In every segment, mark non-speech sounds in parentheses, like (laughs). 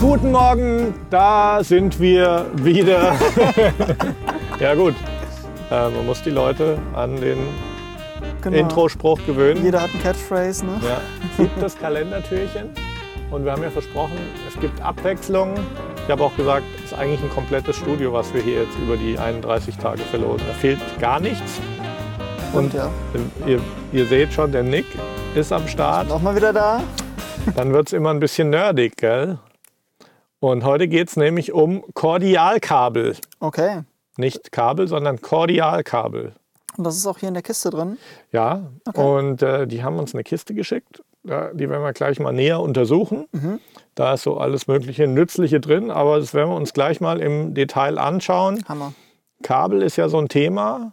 Guten Morgen, da sind wir wieder. (laughs) ja gut, äh, man muss die Leute an den Genau. Introspruch gewöhnen. Jeder hat ein Catchphrase, ne? Ja. Siebtes Kalendertürchen. Und wir haben ja versprochen, es gibt Abwechslung. Ich habe auch gesagt, es ist eigentlich ein komplettes Studio, was wir hier jetzt über die 31 Tage verlosen. Da fehlt gar nichts. Und ja, Ihr, ihr seht schon, der Nick ist am Start. nochmal wieder da. Dann wird es immer ein bisschen nerdig, gell? Und heute geht es nämlich um Kordialkabel. Okay. Nicht Kabel, sondern Kordialkabel. Und das ist auch hier in der Kiste drin. Ja, Okay. und äh, die haben uns eine Kiste geschickt. Ja, die werden wir gleich mal näher untersuchen. Mhm. Da ist so alles mögliche Nützliche drin, aber das werden wir uns gleich mal im Detail anschauen. Hammer. Kabel ist ja so ein Thema.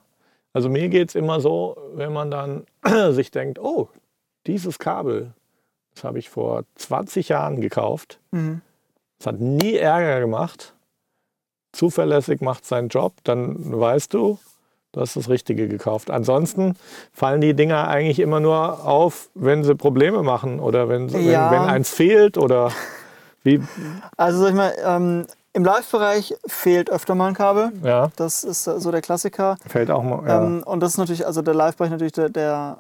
Also mir geht es immer so, wenn man dann (clears throat) sich denkt, oh, dieses Kabel, das habe ich vor 20 Jahren gekauft. Mhm. Es hat nie Ärger gemacht. Zuverlässig macht seinen Job, dann weißt du, du hast das Richtige gekauft. Ansonsten fallen die Dinger eigentlich immer nur auf, wenn sie Probleme machen oder wenn, Ja. wenn, wenn eins fehlt oder wie. Also sag ich mal, ähm, im Live-Bereich fehlt öfter mal ein Kabel. Ja, Das ist so der Klassiker. fällt auch mal. Ja. Ähm, und das ist natürlich, also der Live-Bereich natürlich der, der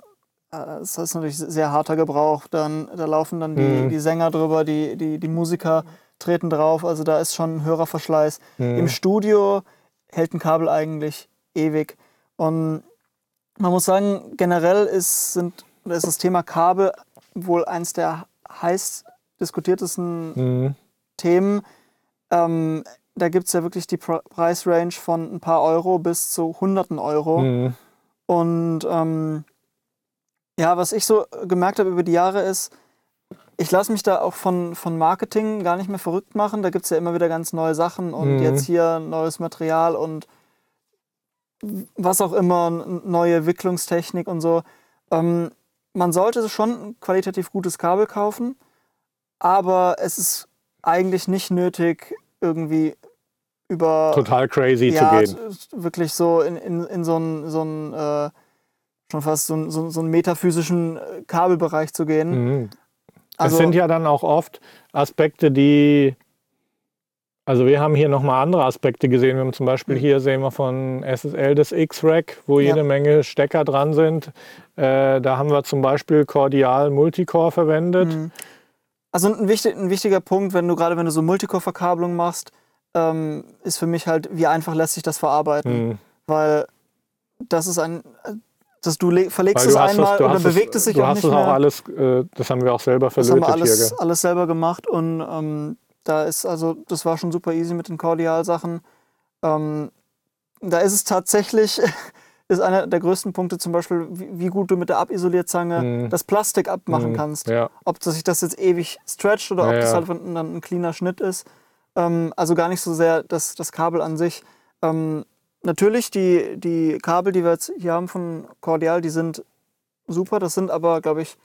das ist natürlich sehr harter Gebrauch. Dann, da laufen dann die, Mhm. die Sänger drüber, die, die, die Musiker treten drauf. Also da ist schon ein höherer Verschleiß. Mhm. Im Studio hält ein Kabel eigentlich ewig. Und man muss sagen, generell ist, sind, oder ist das Thema Kabel wohl eins der heiß diskutiertesten Mhm. Themen. Ähm, da gibt es ja wirklich die Pre- Preisrange von ein paar Euro bis zu hunderten Euro. Mhm. Und ähm, ja, was ich so gemerkt habe über die Jahre ist, ich lasse mich da auch von, von Marketing gar nicht mehr verrückt machen. Da gibt es ja immer wieder ganz neue Sachen und Mhm. jetzt hier neues Material und was auch immer, neue Wicklungstechnik und so. Ähm, man sollte schon ein qualitativ gutes Kabel kaufen, aber es ist eigentlich nicht nötig, irgendwie über Total crazy ja, zu gehen. wirklich so in, in, in so einen so einen, äh, schon fast so einen, so, so einen metaphysischen äh, Kabelbereich zu gehen. Mhm. Also, es sind ja dann auch oft Aspekte, die. Also wir haben hier nochmal andere Aspekte gesehen. Wir haben zum Beispiel hier sehen wir von SSL das X-Rack, wo Mhm. Ja. jede Menge Stecker dran sind. Äh, da haben wir zum Beispiel Cordial Multicore verwendet. Mhm. also ein, wichtig, ein wichtiger Punkt, wenn du gerade wenn du so Multicore-Verkabelung machst, ähm, ist für mich halt, wie einfach lässt sich das verarbeiten. Mhm. Weil das ist ein, äh, dass du le- verlegst es du hast einmal es, du und dann hast bewegt es sich du auch hast nicht es auch mehr. alles, äh, das haben wir auch selber Das haben verlötet wir alles, hier. alles selber gemacht und ähm, da ist also, das war schon super easy mit den Cordial-Sachen. Ähm, da ist es tatsächlich, (laughs) ist einer der größten Punkte zum Beispiel, wie, wie gut du mit der Abisolierzange Mhm. das Plastik abmachen Mhm. kannst. Ja. Ob das sich das jetzt ewig stretcht oder Ja, ob das halt dann ein cleaner Schnitt ist. Ähm, also gar nicht so sehr das, das Kabel an sich. Ähm, natürlich, die, die Kabel, die wir jetzt hier haben von Cordial, die sind super. Das sind aber, glaube ich,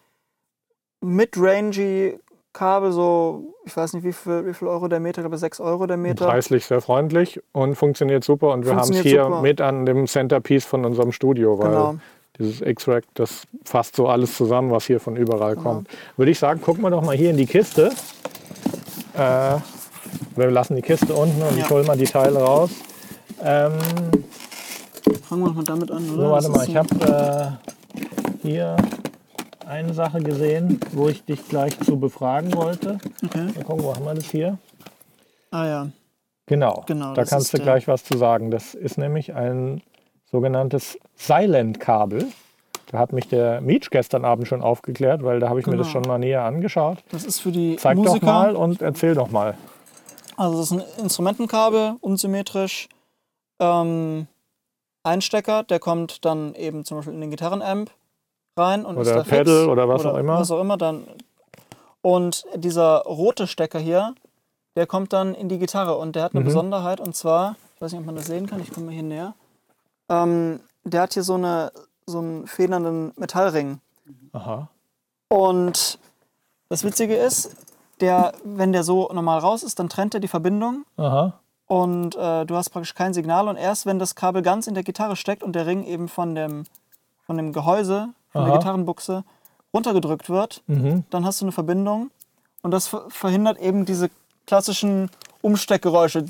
mid-rangy Kabel, so, ich weiß nicht, wie viel, wie viel Euro der Meter, ich glaube 6 Euro der Meter. Preislich sehr freundlich und funktioniert super. Und wir haben es hier super. mit an dem Centerpiece von unserem Studio, weil Genau. dieses X-Rack, das fasst so alles zusammen, was hier von überall Genau. kommt. Würde ich sagen, gucken wir doch mal hier in die Kiste. Äh, wir lassen die Kiste unten und Ja. ich hole mal die Teile raus. Ähm, Fangen wir mal damit an, oder? so, warte mal, ich habe äh, hier eine Sache gesehen, wo ich dich gleich zu befragen wollte. Okay. Mal gucken, wo haben wir das hier? Ah ja. Genau, Genau, da kannst du gleich was zu sagen. Das ist nämlich ein sogenanntes Silent-Kabel. Da hat mich der Meech gestern Abend schon aufgeklärt, weil da habe ich mir das Genau. schon mal näher angeschaut. Das ist für die Zeig Musiker. doch mal und erzähl doch mal. Also das ist ein Instrumentenkabel, unsymmetrisch. Ähm, ein Stecker, der kommt dann eben zum Beispiel in den Gitarrenamp rein und ist Oder da fix. Pedal oder was auch immer. Was auch immer dann. Und dieser rote Stecker hier, der kommt dann in die Gitarre und der hat eine Mhm. Besonderheit und zwar, ich weiß nicht, ob man das sehen kann, ich komme mal hier näher. Ähm, der hat hier so, eine, so einen federnden Metallring. Aha. Und das Witzige ist, der, wenn der so normal raus ist, dann trennt er die Verbindung Aha. Und äh, du hast praktisch kein Signal. Und erst wenn das Kabel ganz in der Gitarre steckt und der Ring eben von dem, von dem Gehäuse, von Aha. der Gitarrenbuchse runtergedrückt wird, Mhm. dann hast du eine Verbindung. Und das ver verhindert eben diese klassischen Umsteckgeräusche.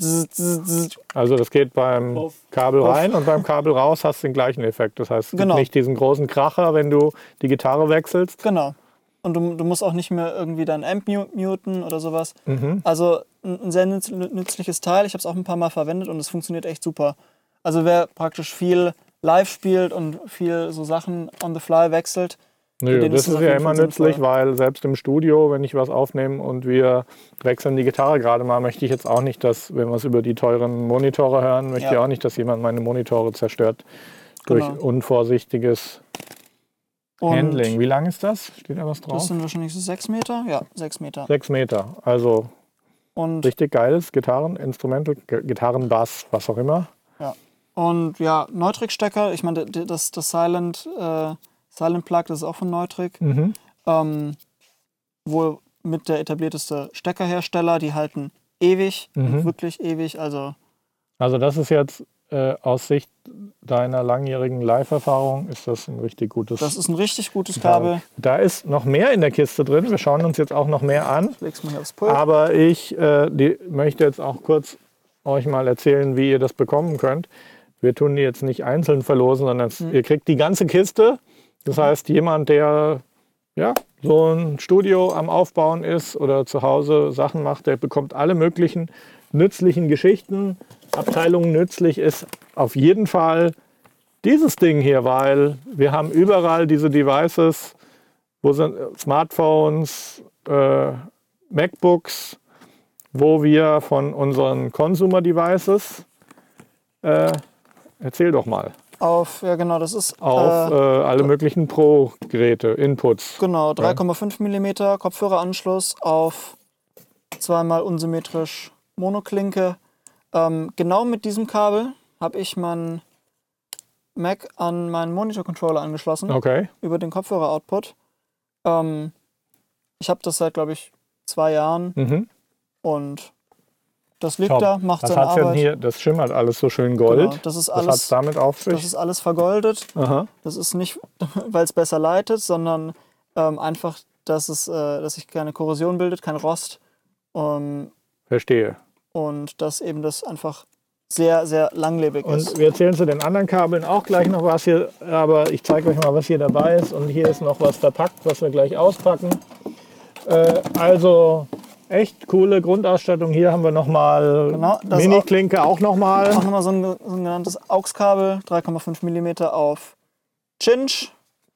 Also das geht beim Auf- Kabel auf- rein und beim Kabel raus hast du den gleichen Effekt. Das heißt, es gibt Genau. nicht diesen großen Kracher, wenn du die Gitarre wechselst. Genau. Und du, du musst auch nicht mehr irgendwie dein Amp mu- muten oder sowas. Mhm. Also ein, sehr nütz, nützliches Teil. Ich habe es auch ein paar Mal verwendet und es funktioniert echt super. Also wer praktisch viel live spielt und viel so Sachen on the fly wechselt, Nö, das ist ja immer nützlich, sinnvoll. weil selbst im Studio, wenn ich was aufnehme und wir wechseln die Gitarre gerade mal, möchte ich jetzt auch nicht, dass, wenn wir es über die teuren Monitore hören, möchte Ja. ich auch nicht, dass jemand meine Monitore zerstört durch Genau. unvorsichtiges und Handling. Wie lang ist das? Steht da was das drauf? sind wahrscheinlich so sechs Meter. Ja, sechs Meter. Sechs Meter. Also Und, richtig geiles Gitarreninstrumental, G- Gitarrenbass, was auch immer. und ja, Neutrik-Stecker. Ich meine, das, das Silent, äh, Silent Plug, das ist auch von Neutrik. Mhm. Ähm, wohl mit der etablierteste Steckerhersteller. Die halten ewig, Mhm. wirklich ewig. Also Also das ist jetzt äh, aus Sicht deiner langjährigen Live-Erfahrung, ist das ein richtig gutes das ist ein richtig gutes Kabel. Da ist noch mehr in der Kiste drin. Wir schauen uns jetzt auch noch mehr an. Ich leg's mal hier aufs Pult. Aber ich äh, die, möchte jetzt auch kurz euch mal erzählen, wie ihr das bekommen könnt. Wir tun die jetzt nicht einzeln verlosen, sondern Mhm. ihr kriegt die ganze Kiste. Das heißt, jemand, der ja, so ein Studio am Aufbauen ist oder zu Hause Sachen macht, der bekommt alle möglichen nützlichen Geschichten. Abteilungen nützlich ist auf jeden Fall dieses Ding hier, weil wir haben überall diese Devices, wo sind äh, Smartphones, äh, MacBooks, wo wir von unseren Consumer Devices, äh, erzähl doch mal, auf, ja genau, das ist auf äh, äh, alle möglichen Pro-Geräte, Inputs. genau 3,5 mm Kopfhöreranschluss auf zweimal unsymmetrisch Monoklinke. Ähm, genau mit diesem Kabel habe ich meinen Mac an meinen Monitor-Controller angeschlossen. Okay. über den Kopfhörer-Output. Ähm, ich habe das seit, glaube ich, zwei Jahren Mhm. und das liegt Top. da, macht Was seine Arbeit. hier? Das schimmert alles so schön gold. Genau, das ist alles, damit auf das sich? ist alles vergoldet. Aha. Das ist nicht, (laughs) weil es besser leitet, sondern ähm, einfach, dass, es, äh, dass sich keine Korrosion bildet, kein Rost. Ähm, Verstehe. Und dass eben das einfach sehr, sehr langlebig Und ist. wir erzählen zu den anderen Kabeln auch gleich noch was hier, aber ich zeige euch mal, was hier dabei ist. Und hier ist noch was verpackt, was wir gleich auspacken. Äh, also echt coole Grundausstattung. Hier haben wir nochmal Genau, Mini-Klinke auch nochmal. Auch nochmal so ein, so ein genanntes AUX-Kabel, 3,5 mm auf Cinch.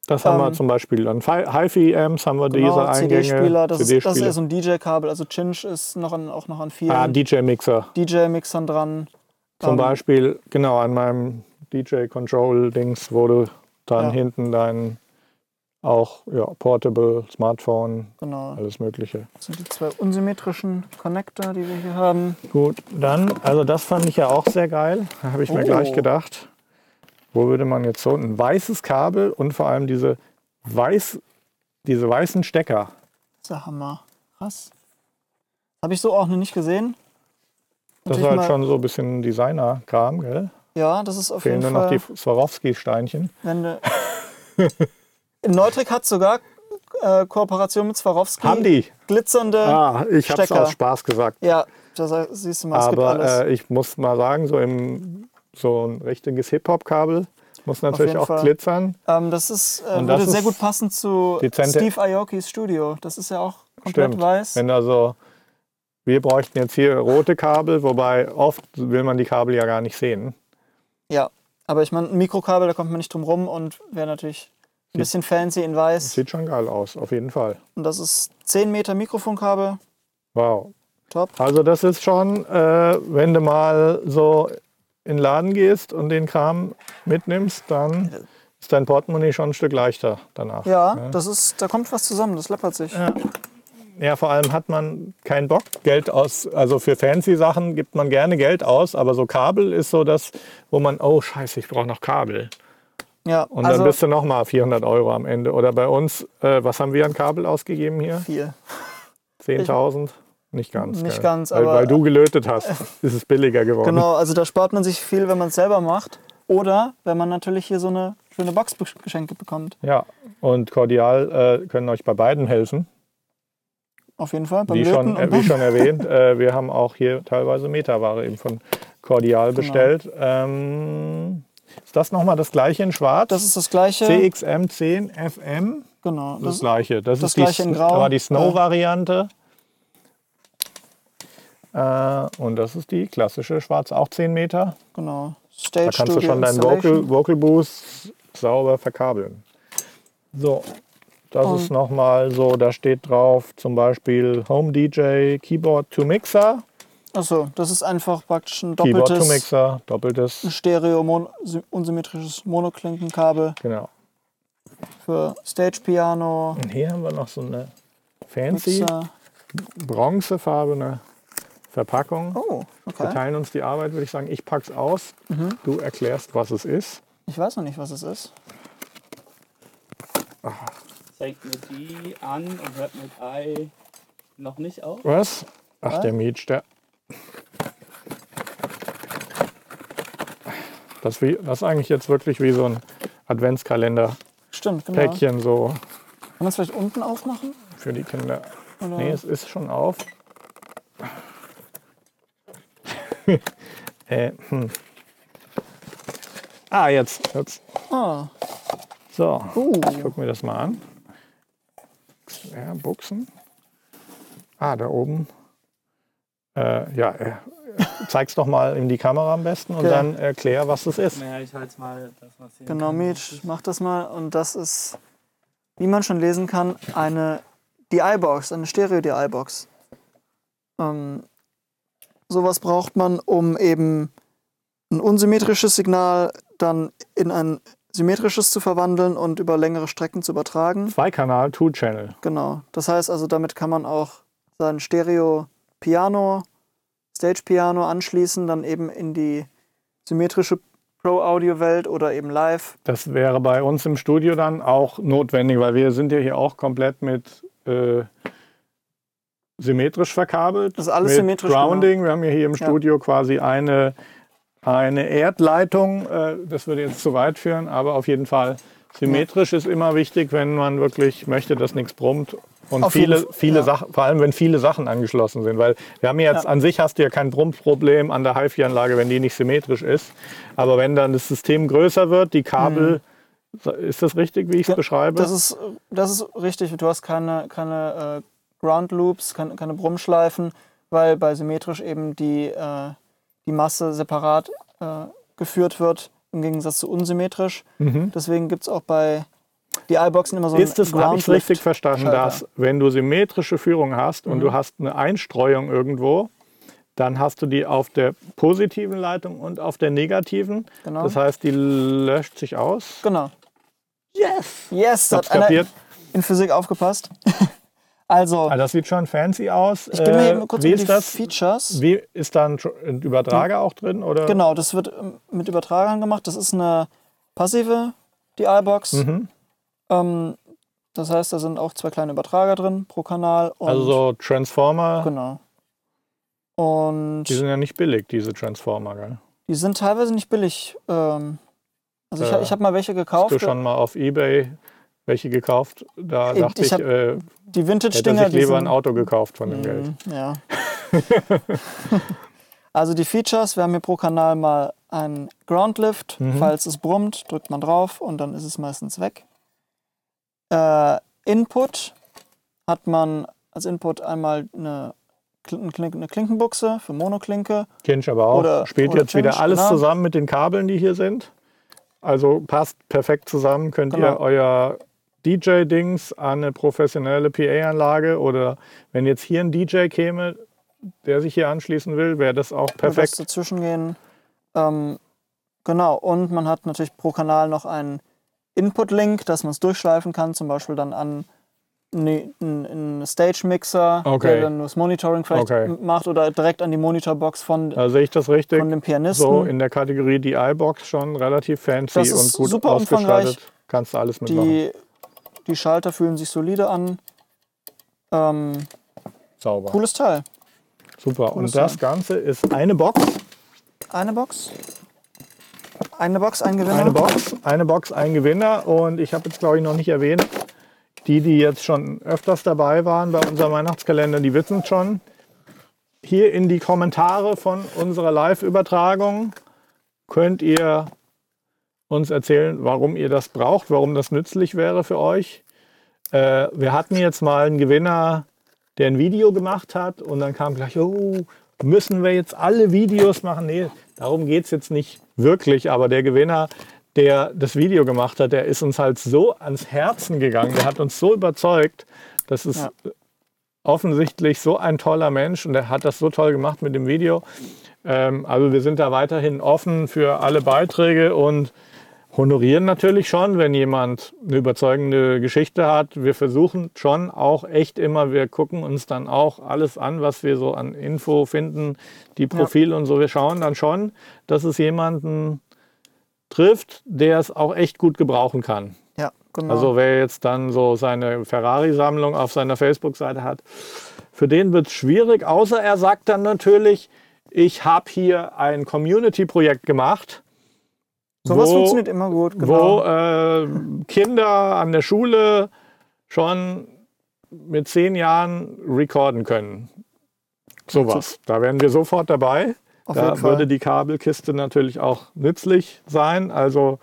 Das haben wir ähm, zum Beispiel an Fi- HiFi-Amps, haben wir diese Genau, Eingänge. CD-Spieler, das, ist- das ist ein DJ-Kabel. Also Cinch ist noch an, auch noch an vielen ah, DJ-Mixer. DJ-Mixern dran. Zum Ähm, Beispiel, genau, an meinem DJ-Control-Dings, du dann Ja. hinten dein auch ja, Portable, Smartphone, Genau. alles Mögliche. Das sind die zwei unsymmetrischen Connector, die wir hier haben. Gut, dann, also das fand ich ja auch sehr geil. Da habe ich mir Oh. gleich gedacht, wo würde man jetzt so ein weißes Kabel und vor allem diese, weiß, diese weißen Stecker. Das ist der Hammer. Krass. Habe ich so auch noch nicht gesehen. Das ist halt schon so ein bisschen Designer-Kram, gell? Ja, das ist auf Fehlen jeden nur noch Fall. die Swarovski-Steinchen. Neutrik hat sogar äh, Kooperation mit Swarovski. Haben die? Glitzernde. Ah, ich habe es aus Spaß gesagt. Ja, das siehst du mal, es gibt Aber alles. äh, ich muss mal sagen, so, im, so ein richtiges Hip-Hop-Kabel muss natürlich auch Fall. glitzern. Ähm, das ist, äh, würde das sehr gut passen zu Steve Aokis Studio. Das ist ja auch komplett Stimmt. weiß. Wenn also, wir bräuchten jetzt hier rote Kabel, wobei oft will man die Kabel ja gar nicht sehen. Ja, aber ich meine, ein Mikrokabel, da kommt man nicht drum rum und wäre natürlich ein bisschen fancy in weiß. Sieht schon geil aus, auf jeden Fall. Und das ist 10 Meter Mikrofonkabel. Wow. Top. Also das ist schon, äh, wenn du mal so in den Laden gehst und den Kram mitnimmst, dann ist dein Portemonnaie schon ein Stück leichter danach. Ja, das ist, da kommt was zusammen, das läppert sich. Ja. Ja, vor allem hat man keinen Bock, Geld aus. Also für fancy Sachen gibt man gerne Geld aus, aber so Kabel ist so das, wo man, oh Scheiße, ich brauche noch Kabel. Ja, Und also dann bist du noch mal 400 Euro am Ende. Oder bei uns, äh, was haben wir an Kabel ausgegeben hier? viel. 10.000? Nicht ganz. Nicht gell? ganz, weil, aber- weil du gelötet hast, (laughs) ist es billiger geworden. Genau, also da spart man sich viel, wenn man es selber macht. Oder wenn man natürlich hier so eine schöne Box geschenkt bekommt. Ja, und Cordial äh, können euch bei beiden helfen. auf jeden Fall. Beim Wie schon, äh, wie schon (laughs) erwähnt, äh, wir haben auch hier teilweise Meterware eben von Cordial Genau. bestellt. Ähm, ist das nochmal das gleiche in Schwarz? Das ist das gleiche. CXM 10 FM. Genau. Das Das, gleiche. Das, das ist die, gleiche in Sn- Grau. aber die Snow-Variante. Äh, und das ist die klassische Schwarz, auch 10 Meter. genau. Da Stage kannst du Studio schon deinen. Vocal, Vocal Boost sauber verkabeln. So, das Und- ist nochmal so, da steht drauf zum Beispiel Home DJ Keyboard to Mixer. Achso, das ist einfach praktisch ein Keyboard to doppeltes Mixer, doppeltes, Stereo -mon unsymmetrisches Monoklinkenkabel genau. für Stage Piano, Und hier haben wir noch so eine fancy Mixer. bronzefarbene Verpackung. Oh, Wir okay. teilen uns die Arbeit, würde ich sagen. Ich pack's aus, Mhm. du erklärst, was es ist. Ich weiß noch nicht, was es ist. Zeigt mit I an und hört mit I noch nicht auf. Was? Ach, Was? der Mietsch, der. Das, wie, das ist eigentlich jetzt wirklich wie so ein Adventskalender-Päckchen Stimmt, genau. Kann so man es vielleicht unten aufmachen? für die Kinder. Oder? Nee, es ist schon auf. (laughs) äh, hm. Ah, jetzt. jetzt. Ah, So, uh, ich guck mir das mal an. Ja, Buchsen. Ah, da oben. Äh, ja, äh, zeig's doch mal in die Kamera am besten und Okay. dann erklär, was das ist. Naja, ich halte mal das, was hier. genau, Mitch, mach das mal. Und das ist, wie man schon lesen kann, eine DI-Box, eine Stereo-DI-Box. Ähm, sowas braucht man, um eben ein unsymmetrisches Signal dann in ein symmetrisches zu verwandeln und über längere Strecken zu übertragen. Zweikanal, Two-Channel. Genau. Das heißt also, damit kann man auch sein Stereo-Piano, Stage-Piano anschließen, dann eben in die symmetrische Pro-Audio-Welt oder eben live. Das wäre bei uns im Studio dann auch notwendig, weil wir sind ja hier auch komplett mit äh, symmetrisch verkabelt. Das ist alles mit symmetrisch, genau. Grounding. Wir haben ja hier im Ja. Studio quasi eine, eine Erdleitung. Äh, das würde jetzt zu weit führen, aber auf jeden Fall symmetrisch ist immer wichtig, wenn man wirklich möchte, dass nichts brummt. Und Auf viele, viele ja. Sachen, vor allem wenn viele Sachen angeschlossen sind, weil wir haben jetzt Ja. an sich hast du ja kein Brummproblem an der HiFi-Anlage, wenn die nicht symmetrisch ist. Aber wenn dann das System größer wird, die Kabel, ist das richtig, wie ich es Mhm. Ja, beschreibe? Das ist, das ist richtig. Du hast keine, keine äh, Ground Loops, keine, keine Brummschleifen, weil bei symmetrisch eben die, äh, die Masse separat äh, geführt wird, im Gegensatz zu unsymmetrisch. mhm. Deswegen gibt es auch bei die iBoxen immer so Ist es, ich richtig verstanden, dass wenn du symmetrische Führung hast und Mhm. du hast eine Einstreuung irgendwo, dann hast du die auf der positiven Leitung und auf der negativen. Genau. Das heißt, die löscht sich aus. Genau. Yes! Yes, hat einer in Physik aufgepasst. (laughs) also, Ah, das sieht schon fancy aus. ich bin mir Äh, eben kurz wie ist die das? Features. Wie ist da ein, Übertrager auch drin? Oder? Genau, das wird ähm, mit Übertragern gemacht. Das ist eine passive DI-Box. Mhm. Ähm, das heißt, da sind auch zwei kleine Übertrager drin pro Kanal. Also so Transformer, Genau. Und die sind ja nicht billig, diese Transformer. Gell? die sind teilweise nicht billig. Ähm, also ich, Äh, ich habe mal welche Hast gekauft. du schon mal auf Ebay welche gekauft? Da Ich- dachte ich ich, äh, Die hätte Vintage-Dinger, sich die lieber ein Auto gekauft von dem Geld. Mhm, Ja. (laughs) also die Features, wir haben hier pro Kanal mal einen Groundlift. Mhm. Falls es brummt, drückt man drauf und dann ist es meistens weg. Äh, Input hat man als Input einmal eine, eine Klinkenbuchse für Monoklinke. Kinch aber auch. Oder- Spielt oder jetzt wieder Kinch, alles genau. zusammen mit den Kabeln, die hier sind. Also passt perfekt zusammen. Könnt ihr Genau. euer DJ-Dings an eine professionelle PA-Anlage oder wenn jetzt hier ein DJ käme, der sich hier anschließen will, wäre das auch perfekt. dazwischen gehen. Ähm, genau, und man hat natürlich pro Kanal noch einen Input-Link, dass man es durchschleifen kann, zum Beispiel dann an ne- einen Stage-Mixer, Okay. der dann das Monitoring vielleicht Okay. macht oder direkt an die Monitorbox von, Da sehe ich das richtig. von dem Pianisten. So in der Kategorie DI-Box schon relativ fancy und gut super ausgestattet. Kannst du alles mitmachen. die, die Schalter fühlen sich solide an. Ähm, Sauber. cooles Teil. Super. Cooles Und das Teil. Ganze ist eine Box. Eine Box. Eine Box, ein Gewinner. Eine Box, eine Box, ein Gewinner. Und ich habe jetzt, glaube ich, noch nicht erwähnt, die, die jetzt schon öfters dabei waren bei unserem Weihnachtskalender, die wissen es schon. Hier in die Kommentare von unserer Live-Übertragung könnt ihr uns erzählen, warum ihr das braucht, warum das nützlich wäre für euch. Äh, wir hatten jetzt mal einen Gewinner, der ein Video gemacht hat und dann kam gleich, oh, müssen wir jetzt alle Videos machen? Nee, darum geht es jetzt nicht wirklich, aber der Gewinner, der das Video gemacht hat, der ist uns halt so ans Herzen gegangen, der hat uns so überzeugt, das ist Ja. offensichtlich so ein toller Mensch und der hat das so toll gemacht mit dem Video. Ähm, also wir sind da weiterhin offen für alle Beiträge und honorieren natürlich schon, wenn jemand eine überzeugende Geschichte hat. Wir versuchen schon auch echt immer, wir gucken uns dann auch alles an, was wir so an Info finden, die Profile und so. Wir schauen dann schon, dass es jemanden trifft, der es auch echt gut gebrauchen kann. Ja, genau. Also wer jetzt dann so seine Ferrari-Sammlung auf seiner Facebook-Seite hat, für den wird es schwierig, außer er sagt dann natürlich, ich habe hier ein Community-Projekt gemacht, Sowas funktioniert immer gut, genau. wo äh, Kinder an der Schule schon mit zehn Jahren recorden können. Sowas. Da wären wir sofort dabei. Auf da würde die Kabelkiste natürlich auch nützlich sein. Also,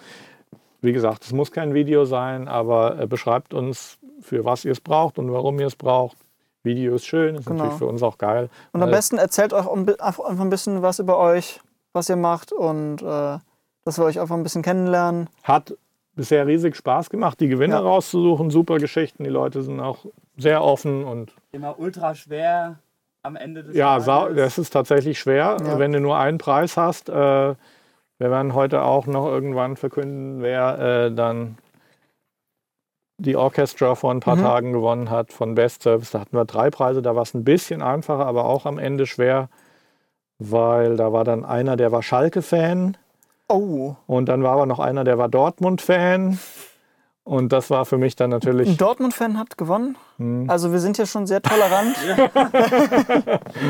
wie gesagt, es muss kein Video sein, aber äh, beschreibt uns, für was ihr es braucht und warum ihr es braucht. Video ist schön, ist Genau. natürlich für uns auch geil. Und am besten erzählt euch einfach ein bisschen was über euch, was ihr macht und äh, dass wir euch einfach ein bisschen kennenlernen. Hat bisher riesig Spaß gemacht, die Gewinner Ja. rauszusuchen. Super Geschichten. Die Leute sind auch sehr offen und Immer ultra schwer am Ende des ja, sau- das ist tatsächlich schwer, Ja. wenn du nur einen Preis hast. Äh, wir werden heute auch noch irgendwann verkünden, wer äh, dann die Orchestra vor ein paar Mhm. Tagen gewonnen hat von Best Service. Da hatten wir drei Preise, da war es ein bisschen einfacher, aber auch am Ende schwer, weil da war dann einer, der war Schalke-Fan. Oh, Und dann war aber noch einer, der war Dortmund-Fan. Und das war für mich dann ein natürlich. Dortmund-Fan hat gewonnen. Hm. Also wir sind ja schon sehr tolerant (laughs)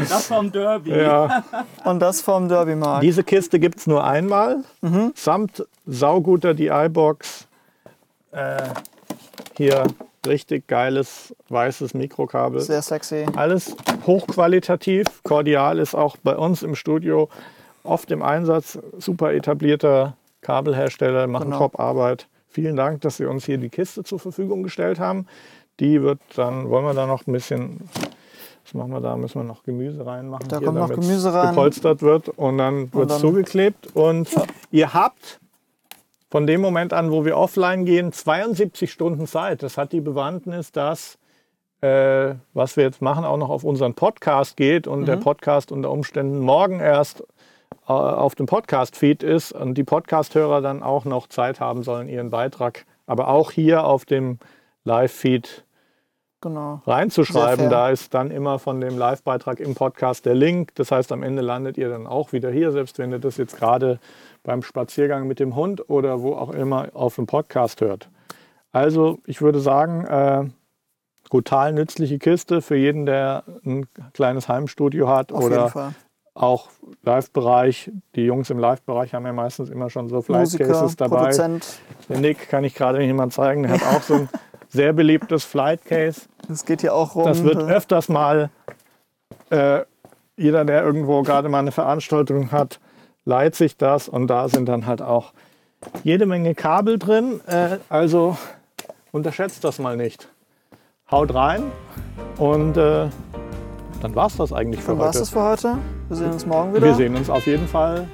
Das vom Derby. Ja, und das vom Derby-Markt. diese Kiste gibt es nur einmal. Mhm. Samt sauguter DI-Box. Äh, hier richtig geiles weißes Mikrokabel. Sehr sexy. Alles hochqualitativ. Cordial ist auch bei uns im Studio oft im Einsatz. Super etablierter Kabelhersteller, machen Genau. Top-Arbeit. Vielen Dank, dass Sie uns hier die Kiste zur Verfügung gestellt haben. Die wird dann, wollen wir da noch ein bisschen, was machen wir da? Müssen wir noch Gemüse reinmachen? Da kommt noch Gemüse rein. Gepolstert wird und dann wird es zugeklebt. Und ihr habt von dem Moment an, wo wir offline gehen, 72 Stunden Zeit. Das hat die Bewandtnis, dass äh, was wir jetzt machen, auch noch auf unseren Podcast geht und Mhm. der Podcast unter Umständen morgen erst auf dem Podcast-Feed ist und die Podcast-Hörer dann auch noch Zeit haben sollen, ihren Beitrag, aber auch hier auf dem Live-Feed Genau. Reinzuschreiben. Da ist dann immer von dem Live-Beitrag im Podcast der Link. Das heißt, am Ende landet ihr dann auch wieder hier, selbst wenn ihr das jetzt gerade beim Spaziergang mit dem Hund oder wo auch immer auf dem Podcast hört. Also, ich würde sagen, äh, total nützliche Kiste für jeden, der ein kleines Heimstudio hat Auf oder. Auch Live-Bereich. Die Jungs im Live-Bereich haben ja meistens immer schon so Flight Musiker, Cases dabei. Produzent. Der Nick kann ich gerade nicht mal zeigen. Der hat auch so ein (laughs) sehr beliebtes Flight Case. Das geht hier auch rum. Das wird öfters mal, äh, jeder, der irgendwo gerade mal eine Veranstaltung hat, leiht sich das und da sind dann halt auch jede Menge Kabel drin. Äh, also unterschätzt das mal nicht. Haut rein und äh, dann war es das eigentlich für Dann war es heute. das für heute. Wir sehen uns morgen wieder. Wir sehen uns auf jeden Fall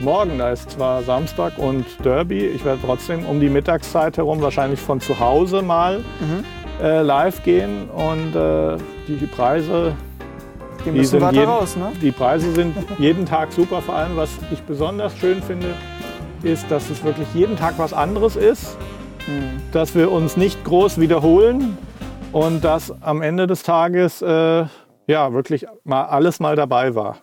morgen. Da ist zwar Samstag und Derby. Ich werde trotzdem um die Mittagszeit herum wahrscheinlich von zu Hause mal Mhm. äh, live gehen und äh, die Preise Die die sind jeden- raus, ne? die Preise sind jeden Tag super. Vor allem, was ich besonders schön finde, ist, dass es wirklich jeden Tag was anderes ist, Hm. dass wir uns nicht groß wiederholen und dass am Ende des Tages äh, ja wirklich mal alles mal dabei war.